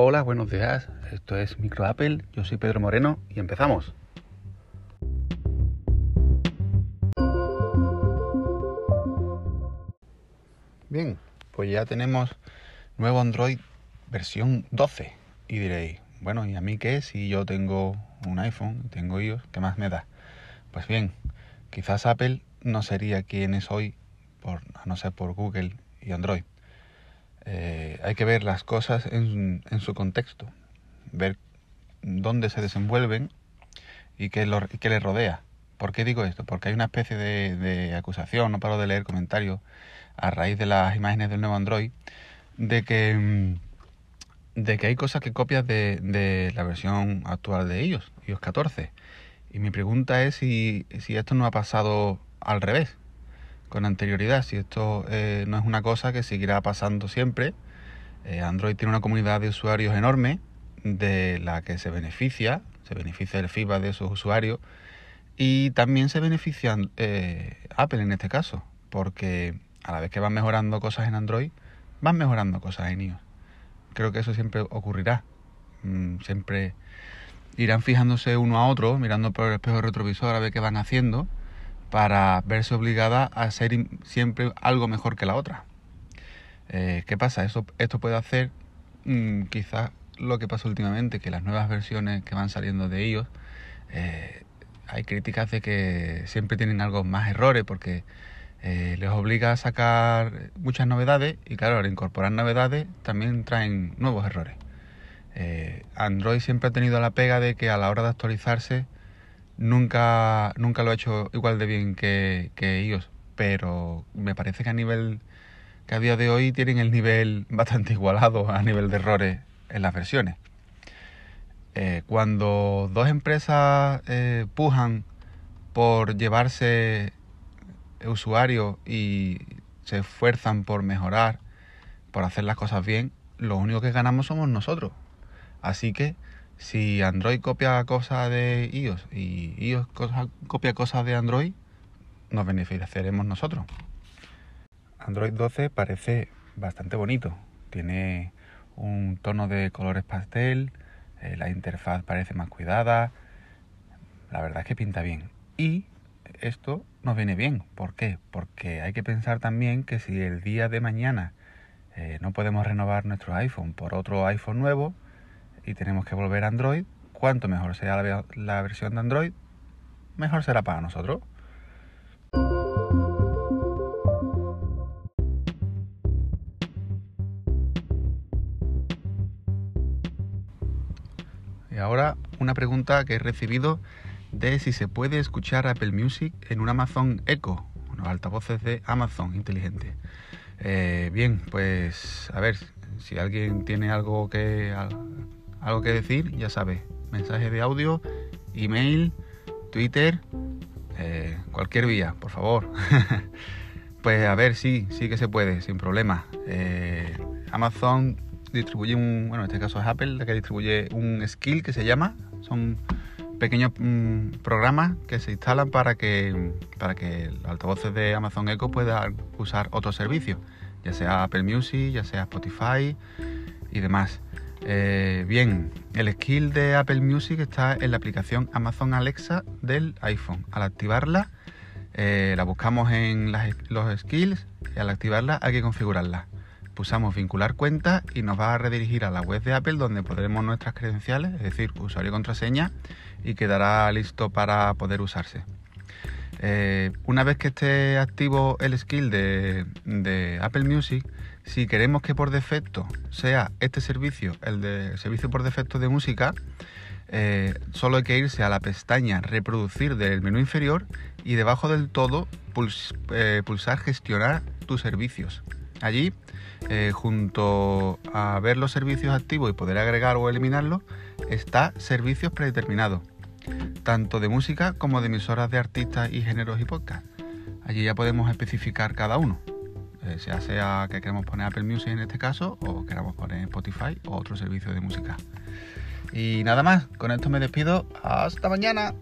Hola, buenos días. Esto es Micro Apple. Yo soy Pedro Moreno y empezamos. Bien, pues ya tenemos nuevo Android versión 12. Y diréis, bueno, ¿y a mí qué? Si yo tengo un iPhone, tengo iOS, ¿qué más me da? Pues bien, quizás Apple no sería quien es hoy, por, a no ser por Google y Android. Eh, hay que ver las cosas en, su contexto, ver dónde se desenvuelven y qué, les rodea. ¿Por qué digo esto? Porque hay una especie de, acusación, no paro de leer comentarios a raíz de las imágenes del nuevo Android, de que, mm, hay cosas que copias de, de la versión actual de ellos, iOS 14. Y mi pregunta es si, si esto no ha pasado al revés, con anterioridad, si esto eh, no es una cosa que seguirá pasando siempre. Eh, Android tiene una comunidad de usuarios enorme de la que se beneficia, se beneficia el feedback de esos usuarios y también se beneficia eh, Apple en este caso, porque a la vez que van mejorando cosas en Android, van mejorando cosas en iOS. Creo que eso siempre ocurrirá. Mm, siempre irán fijándose uno a otro, mirando por el espejo retrovisor a ver qué van haciendo para verse obligada a ser siempre algo mejor que la otra. Eh, ¿Qué pasa? Eso, esto puede hacer mm, quizás lo que pasa últimamente, que las nuevas versiones que van saliendo de ellos, eh, hay críticas de que siempre tienen algo más errores porque eh, les obliga a sacar muchas novedades y claro, al incorporar novedades también traen nuevos errores. Android siempre ha tenido la pega de que a la hora de actualizarse Nunca, nunca lo he hecho igual de bien que, que ellos, pero me parece que a nivel que a día de hoy tienen el nivel bastante igualado a nivel de errores en las versiones. Eh, cuando dos empresas eh, pujan por llevarse usuarios y se esfuerzan por mejorar, por hacer las cosas bien, lo único que ganamos somos nosotros. Así que si Android copia cosas de iOS y iOS copia cosas de Android, nos beneficiaremos nosotros. Android 12 parece bastante bonito. Tiene un tono de colores pastel, eh, la interfaz parece más cuidada. La verdad es que pinta bien. Y esto nos viene bien. ¿Por qué? Porque hay que pensar también que si el día de mañana eh, no podemos renovar nuestro iPhone por otro iPhone nuevo, y tenemos que volver a Android, cuanto mejor sea la, versión de Android, mejor será para nosotros. Y ahora una pregunta que he recibido de si se puede escuchar Apple Music en un Amazon Echo, unos altavoces de Amazon inteligente. Eh, bien, pues a ver, si alguien tiene algo que algo que decir, ya sabes, mensaje de audio, email, Twitter, eh, cualquier vía, por favor. pues a ver, sí, sí que se puede, sin problema. Eh, Amazon distribuye un, bueno, en este caso es Apple la que distribuye un skill que se llama, son pequeños mm, programas que se instalan para que, para que los altavoces de Amazon Echo puedan usar otros servicios, ya sea Apple Music, ya sea Spotify y demás. Eh, bien, el skill de Apple Music está en la aplicación Amazon Alexa del iPhone. Al activarla, eh, la buscamos en los skills y al activarla hay que configurarla. Pulsamos vincular cuenta y nos va a redirigir a la web de Apple donde podremos nuestras credenciales, es decir, usuario y contraseña, y quedará listo para poder usarse. Eh, una vez que esté activo el skill de Apple Music, si queremos que por defecto sea este servicio, el de servicio por defecto de música, eh, solo hay que irse a la pestaña reproducir del menú inferior y debajo del todo eh, pulsar gestionar tus servicios. Allí, junto a ver los servicios activos y poder agregar o eliminarlos, está servicios predeterminados, tanto de música como de emisoras de artistas y géneros y podcast. Allí ya podemos especificar cada uno. Eh, sea sea que queremos poner Apple Music en este caso o queramos poner Spotify o otro servicio de música. Y nada más, con esto me despido. Hasta mañana.